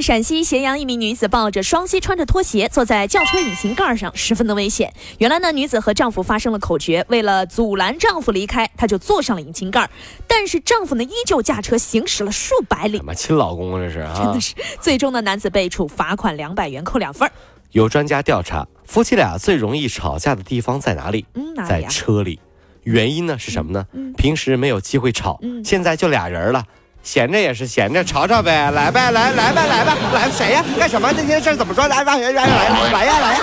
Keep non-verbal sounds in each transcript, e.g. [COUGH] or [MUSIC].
陕西咸阳一名女子抱着双膝，穿着拖鞋坐在轿车引擎盖上，十分的危险。原来呢，女子和丈夫发生了口角，为了阻拦丈夫离开，她就坐上了引擎盖。但是丈夫呢，依旧驾车行驶了数百里，妈亲老公啊，这是啊！真的是。最终呢，男子被处罚款两百元，扣两分。有专家调查，夫妻俩最容易吵架的地方在哪里？嗯，哪里在？车里。原因呢是什么呢？嗯平时没有机会吵，嗯现在就俩人了。闲着也是闲着，吵吵呗，来呗，来来呗，来吧，来谁呀？干什么？这些事儿怎么说？来来来来来来呀来呀！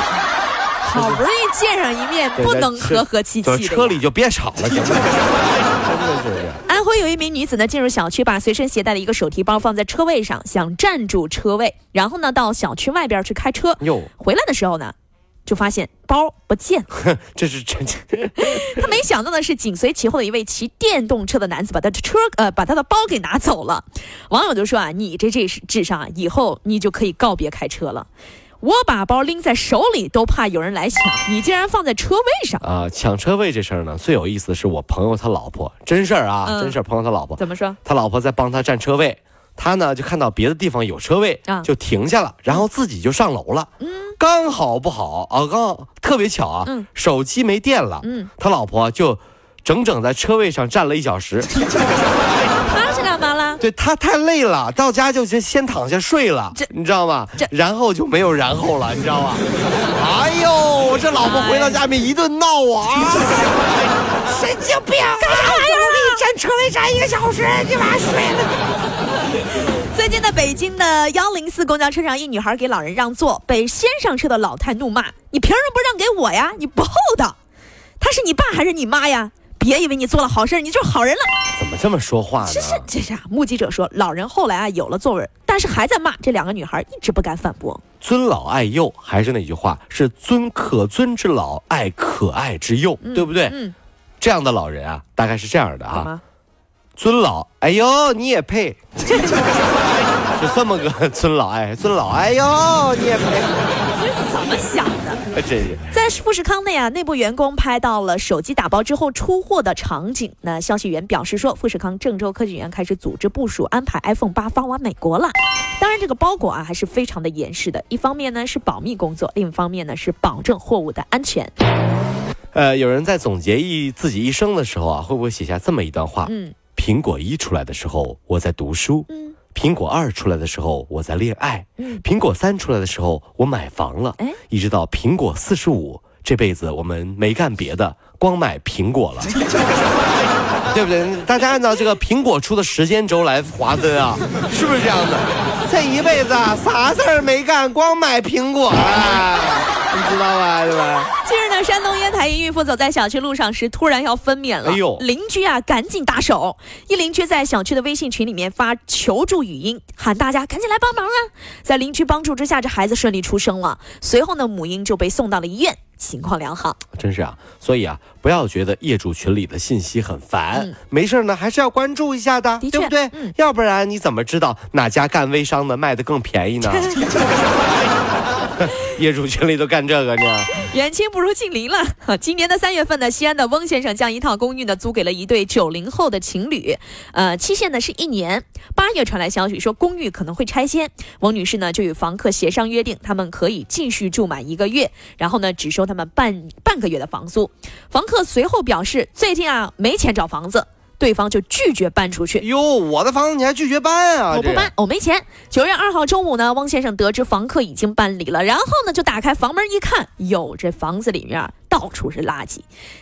好不容易见上一面，不能和和气气的。车里就别吵了，行吗？真的是。安徽有一名女子呢，进入小区，把随身携带的一个手提包放在车位上，想占住车位，然后呢，到小区外边去开车。哟，回来的时候呢，就发现包不见了。[LAUGHS] 这是真。[LAUGHS] 他没想到的是，紧随其后的一位骑电动车的男子把他的车呃把他的包给拿走了。网友就说啊，你这这是智商啊，以后你就可以告别开车了。我把包拎在手里都怕有人来抢，你竟然放在车位上，啊，抢车位这事儿呢，最有意思的是我朋友他老婆，真事儿啊，嗯真事儿。朋友他老婆，怎么说？他老婆在帮他占车位，他呢就看到别的地方有车位，啊就停下了，然后自己就上楼了。嗯，刚好不好啊，刚好特别巧啊，嗯手机没电了。嗯，他老婆就整整在车位上站了一小时。[LAUGHS] 他是干嘛了？对他太累了，到家就先先躺下睡了这，你知道吗这？然后就没有然后了，你知道吗？[LAUGHS] 哎呦，这老婆回到家里面一顿闹啊！神经病！干啥呀？车位占一个小时，你妈睡了。最近的北京的幺零四公交车上，一女孩给老人让座，被先上车的老太怒骂：“你凭什么不让给我呀？你不厚道！他是你爸还是你妈呀？别以为你做了好事，你就是好人了。”怎么这么说话呢？这是这是啊！目击者说，老人后来啊有了座位，但是还在骂这两个女孩，一直不敢反驳。尊老爱幼，还是那句话，是尊可尊之老，爱可爱之幼，对不对？嗯，这样的老人啊，大概是这样的啊：尊老，哎呦，你也配？[LAUGHS] 是这么个 [LAUGHS] 尊老哎尊老，哎呦，你也配？这是怎么想的？在富士康内啊，内部员工拍到了手机打包之后出货的场景。那消息源表示说，富士康郑州科技园开始组织部署，安排 iPhone 八发往美国了。当然，这个包裹啊还是非常的严实的。一方面呢是保密工作，另一方面呢是保证货物的安全。呃，有人在总结一自己一生的时候啊，会不会写下这么一段话？嗯苹果一出来的时候，我在读书；嗯苹果二出来的时候，我在恋爱；嗯，苹果三出来的时候，我买房了哎，一直到苹果四十五，这辈子我们没干别的，光买苹果了，[LAUGHS] 对不对？大家按照这个苹果出的时间轴来划分啊，是不是这样的？这一辈子啊，啥事儿没干，光买苹果了，你知道吧？对吧？[LAUGHS] 近日呢，山东烟台一孕妇走在小区路上时，突然要分娩了。哎呦邻居啊，赶紧打手。一邻居在小区的微信群里面发求助语音，喊大家赶紧来帮忙啊！在邻居帮助之下，这孩子顺利出生了。随后呢，母婴就被送到了医院，情况良好。真是啊，所以啊，不要觉得业主群里的信息很烦，嗯没事呢，还是要关注一下的，对不对？嗯要不然你怎么知道哪家干微商的卖的更便宜呢？[LAUGHS] [LAUGHS] 业主群里都干这个呢？远亲不如近邻了。[LAUGHS] 今年的三月份呢，西安的翁先生将一套公寓呢租给了一对九零后的情侣，呃，期限呢是一年。八月传来消息说公寓可能会拆迁，翁女士呢就与房客协商约定，他们可以继续住满一个月，然后呢只收他们半半个月的房租。房客随后表示最近啊没钱找房子，对方就拒绝搬出去。哟，我的房子你还拒绝搬啊？我不搬，我没钱。九月二号中午呢，汪先生得知房客已经搬离了，然后呢就打开房门一看，哟，这房子里面到处是垃圾，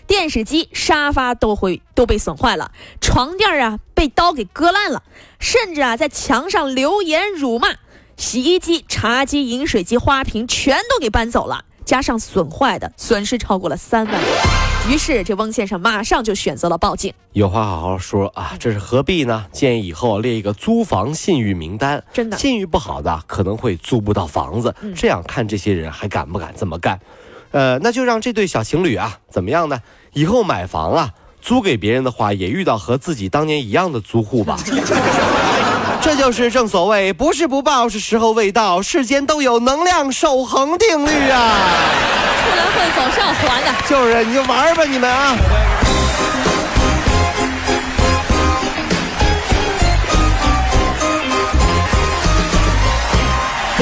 电视机、沙发都会都被损坏了，床垫啊被刀给割烂了，甚至啊在墙上留言辱骂，洗衣机、茶几、饮水机、花瓶全都给搬走了。加上损坏的，损失超过了三万元。于是这翁先生马上就选择了报警。有话好好说啊，这是何必呢？建议以后列一个租房信誉名单，真的信誉不好的可能会租不到房子。嗯这样看这些人还敢不敢这么干？呃，那就让这对小情侣啊，怎么样呢？以后买房啊，租给别人的话，也遇到和自己当年一样的租户吧。[LAUGHS] 这就是正所谓，不是不报，是时候未到。世间都有能量守恒定律啊！出来混总是要还的。就是，你就玩吧，你们啊。